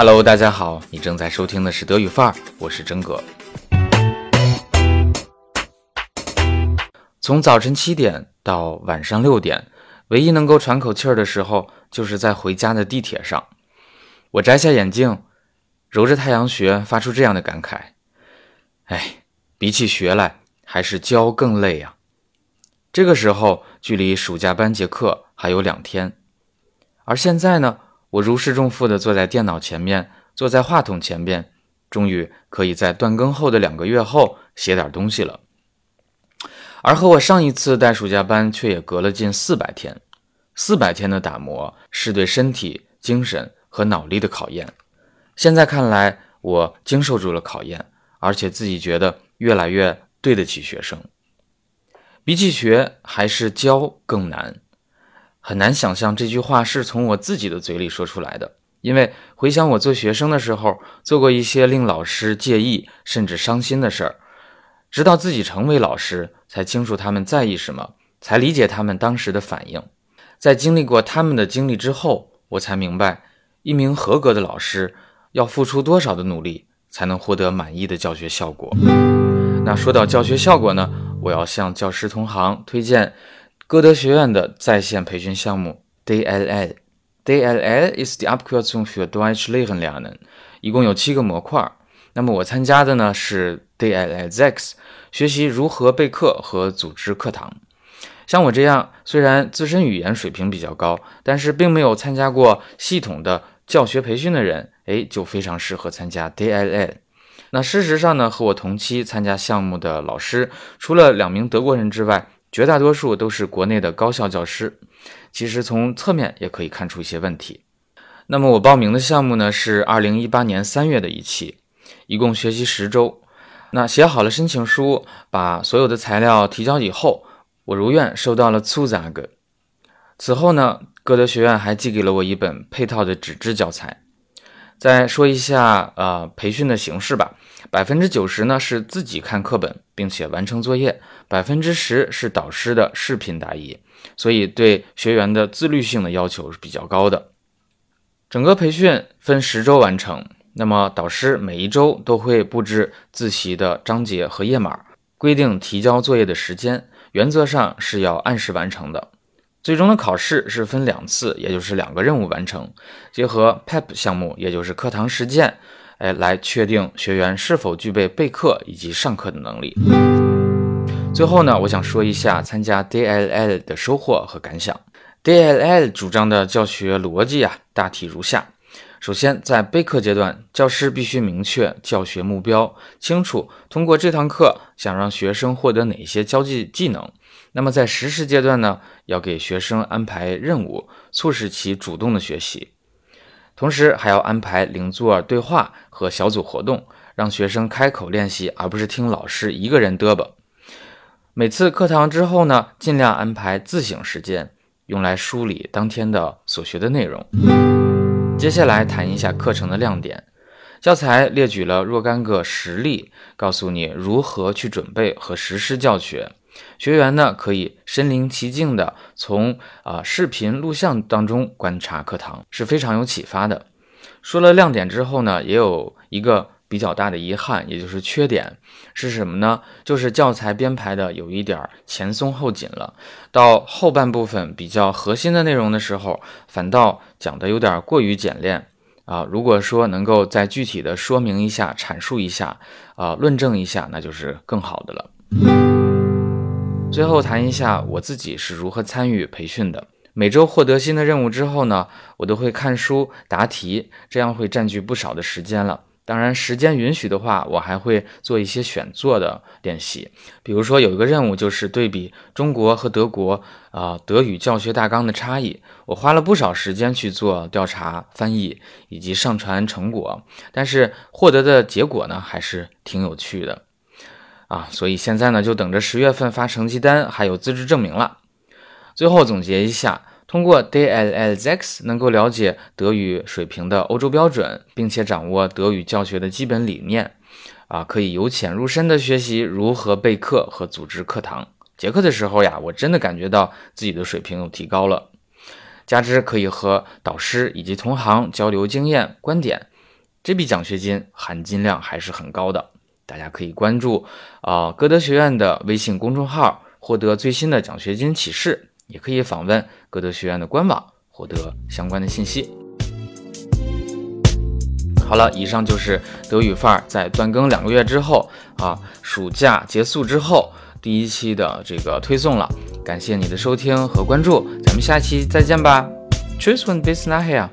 Hello，大家好，你正在收听的是德语范儿，我是真哥。从早晨七点到晚上六点，唯一能够喘口气儿的时候，就是在回家的地铁上。我摘下眼镜，揉着太阳穴，发出这样的感慨：哎，比起学来，还是教更累呀。这个时候，距离暑假班结课还有两天，而现在呢？我如释重负地坐在电脑前面，坐在话筒前边，终于可以在断更后的两个月后写点东西了。而和我上一次带暑假班却也隔了近四百天，四百天的打磨是对身体、精神和脑力的考验。现在看来，我经受住了考验，而且自己觉得越来越对得起学生。比起学，还是教更难。很难想象这句话是从我自己的嘴里说出来的，因为回想我做学生的时候，做过一些令老师介意甚至伤心的事儿，直到自己成为老师，才清楚他们在意什么，才理解他们当时的反应。在经历过他们的经历之后，我才明白，一名合格的老师要付出多少的努力，才能获得满意的教学效果。那说到教学效果呢，我要向教师同行推荐。歌德学院的在线培训项目 DLL，DLL is the Abkürzung für Deutsch Lernen Lernen，一共有七个模块。那么我参加的呢是 DLL X，学习如何备课和组织课堂。像我这样虽然自身语言水平比较高，但是并没有参加过系统的教学培训的人，哎，就非常适合参加 DLL。那事实上呢，和我同期参加项目的老师，除了两名德国人之外，绝大多数都是国内的高校教师，其实从侧面也可以看出一些问题。那么我报名的项目呢是二零一八年三月的一期，一共学习十周。那写好了申请书，把所有的材料提交以后，我如愿收到了 Zusage。此后呢，歌德学院还寄给了我一本配套的纸质教材。再说一下呃培训的形式吧。百分之九十呢是自己看课本并且完成作业，百分之十是导师的视频答疑，所以对学员的自律性的要求是比较高的。整个培训分十周完成，那么导师每一周都会布置自习的章节和页码，规定提交作业的时间，原则上是要按时完成的。最终的考试是分两次，也就是两个任务完成，结合 PEP 项目，也就是课堂实践。哎，来确定学员是否具备备课以及上课的能力。最后呢，我想说一下参加 DLL 的收获和感想。DLL 主张的教学逻辑啊，大体如下：首先，在备课阶段，教师必须明确教学目标，清楚通过这堂课想让学生获得哪些交际技能。那么在实施阶段呢，要给学生安排任务，促使其主动的学习。同时还要安排零座对话和小组活动，让学生开口练习，而不是听老师一个人嘚啵。每次课堂之后呢，尽量安排自省时间，用来梳理当天的所学的内容。接下来谈一下课程的亮点，教材列举了若干个实例，告诉你如何去准备和实施教学。学员呢可以身临其境的从啊视频录像当中观察课堂，是非常有启发的。说了亮点之后呢，也有一个比较大的遗憾，也就是缺点是什么呢？就是教材编排的有一点前松后紧了，到后半部分比较核心的内容的时候，反倒讲的有点过于简练啊。如果说能够再具体的说明一下、阐述一下啊、论证一下，那就是更好的了。最后谈一下我自己是如何参与培训的。每周获得新的任务之后呢，我都会看书答题，这样会占据不少的时间了。当然，时间允许的话，我还会做一些选做的练习。比如说，有一个任务就是对比中国和德国啊德语教学大纲的差异，我花了不少时间去做调查、翻译以及上传成果，但是获得的结果呢，还是挺有趣的。啊，所以现在呢，就等着十月份发成绩单，还有资质证明了。最后总结一下，通过 DLLX 能够了解德语水平的欧洲标准，并且掌握德语教学的基本理念，啊，可以由浅入深的学习如何备课和组织课堂。结课的时候呀，我真的感觉到自己的水平有提高了。加之可以和导师以及同行交流经验观点，这笔奖学金含金量还是很高的。大家可以关注啊歌德学院的微信公众号，获得最新的奖学金启示，也可以访问歌德学院的官网，获得相关的信息。好了，以上就是德语范儿在断更两个月之后啊，暑假结束之后第一期的这个推送了。感谢你的收听和关注，咱们下期再见吧。Tschüss und bis nachher。